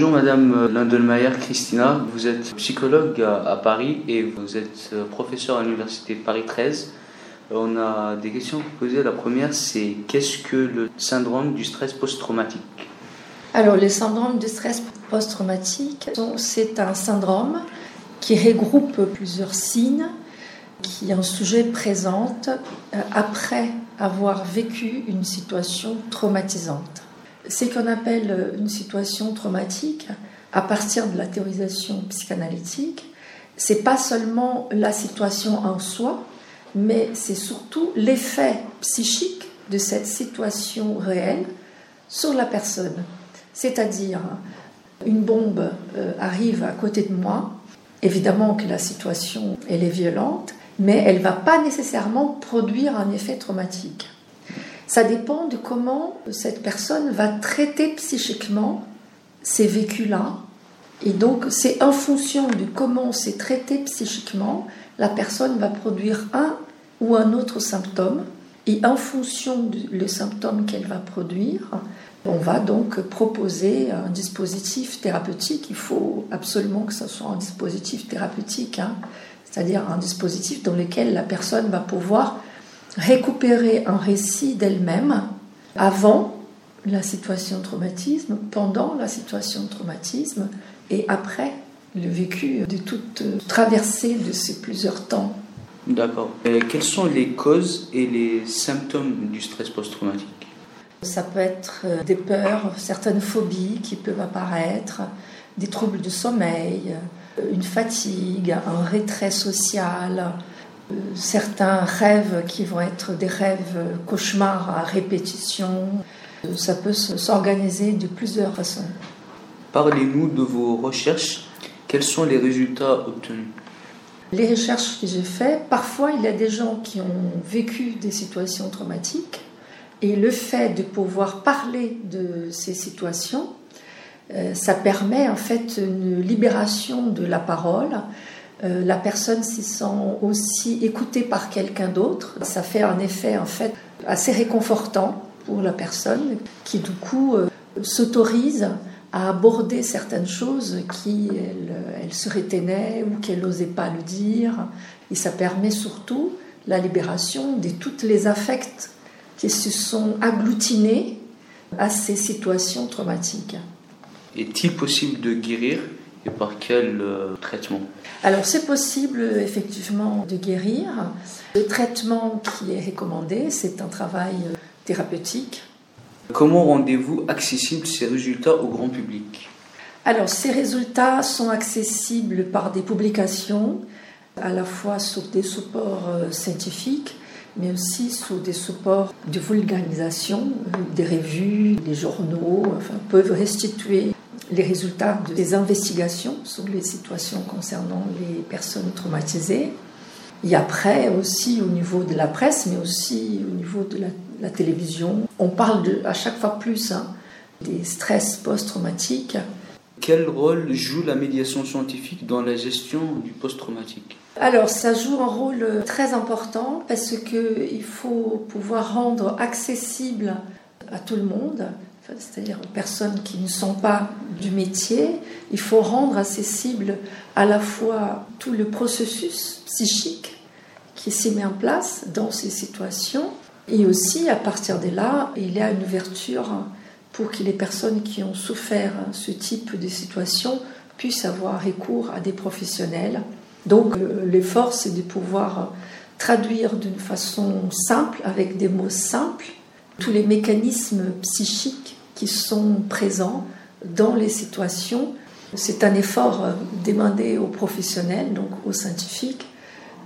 bonjour Madame Landelmayer Christina, vous êtes psychologue à, Paris et vous êtes professeur à l'Université Paris 13. On a des questions à vous poser. La première, c'est qu'est-ce que le syndrome du stress post-traumatique? Alors, le syndrome du stress post-traumatique, c'est un syndrome qui regroupe plusieurs signes qui un sujet présente euh, après avoir vécu une situation traumatisante. C'est qu'on appelle une situation traumatique à partir de la théorisation psychanalytique. C'est pas seulement la situation en soi, mais c'est surtout l'effet psychique de cette situation réelle sur la personne. C'est-à-dire, une bombe euh, arrive à côté de moi, évidemment que la situation est violente, mais elle ne va pas nécessairement produire un effet traumatique. Ça dépend de comment cette personne va traiter psychiquement ces vécus-là. Et donc, c'est en fonction de comment c'est traité psychiquement, la personne va produire un ou un autre symptôme. Et en fonction du symptôme qu'elle va produire, on va donc proposer un dispositif thérapeutique. Il faut absolument que ce soit un dispositif thérapeutique, hein. c'est-à-dire un dispositif dans lequel la personne va pouvoir récupérer un récit d'elle-même avant la situation de traumatisme, pendant la situation de traumatisme et après le vécu de toute traversée de ces plusieurs temps. D'accord. quelles sont les causes et les symptômes du stress post-traumatique? Ça peut être euh, des peurs, certaines phobies qui peuvent apparaître, des troubles de sommeil, euh, une fatigue, un retrait social, certains rêves qui vont être des rêves cauchemars à répétition. Ça peut s'organiser de plusieurs façons. Parlez-nous de vos recherches. Quels sont les résultats obtenus? Les recherches que j'ai faites, parfois il y a des gens qui ont vécu des situations traumatiques et le fait de pouvoir parler de ces situations, euh, ça permet en fait une libération de la parole euh, la personne s'y sent aussi écoutée par quelqu'un d'autre. Ça fait un effet en fait assez réconfortant pour la personne qui du coup euh, s'autorise à aborder certaines choses qui elle, se rétenait ou qu'elle n'osait pas le dire. Et ça permet surtout la libération de toutes les affects qui se sont agglutinés à ces situations traumatiques. Est-il possible de guérir et par quel euh, traitement? Alors c'est possible effectivement de guérir. Le traitement qui est recommandé, c'est un travail euh, thérapeutique. Comment rendez-vous accessibles ces résultats au grand public? Alors ces résultats sont accessibles par des publications, à la fois sur des supports euh, scientifiques, mais aussi sur des supports de vulgarisation, des revues, des journaux, enfin, peuvent restituer les résultats des investigations sur les situations concernant les personnes traumatisées. Et après aussi au niveau de la presse, mais aussi au niveau de la, télévision, on parle de, à chaque fois plus hein, des stress post-traumatiques. Quel rôle joue la médiation scientifique dans la gestion du post-traumatique? Alors ça joue un rôle très important parce qu'il faut pouvoir rendre accessible à tout le monde c'est-à-dire aux personnes qui ne sont pas du métier, il faut rendre accessible à la fois tout le processus psychique qui s'y met en place dans ces situations, et aussi à partir de là, il y a une ouverture pour que les personnes qui ont souffert ce type de situation puissent avoir recours à des professionnels. Donc l'effort, c'est de pouvoir traduire d'une façon simple, avec des mots simples, tous les mécanismes psychiques sont présents dans les situations. C'est un effort euh, demandé aux professionnels, donc aux scientifiques,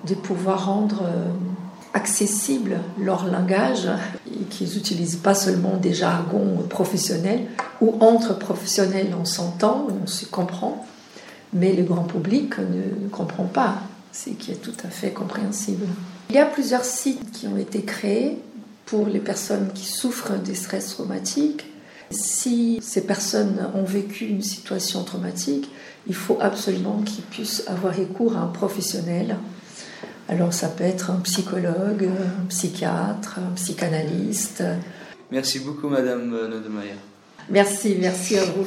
de pouvoir rendre euh, accessible leur langage et qu'ils n'utilisent pas seulement des jargons professionnels ou entre professionnels on s'entend, on se comprend, mais le grand public ne comprend pas, ce qui est tout à fait compréhensible. Il y a plusieurs sites qui ont été créés pour les personnes qui souffrent des stress traumatiques si ces personnes ont vécu une situation traumatique, il faut absolument qu'ils puissent avoir recours à un professionnel. Alors ça peut être un psychologue, un psychiatre, un psychanalyste. Merci beaucoup Madame Nodemeyer. Merci, merci à vous.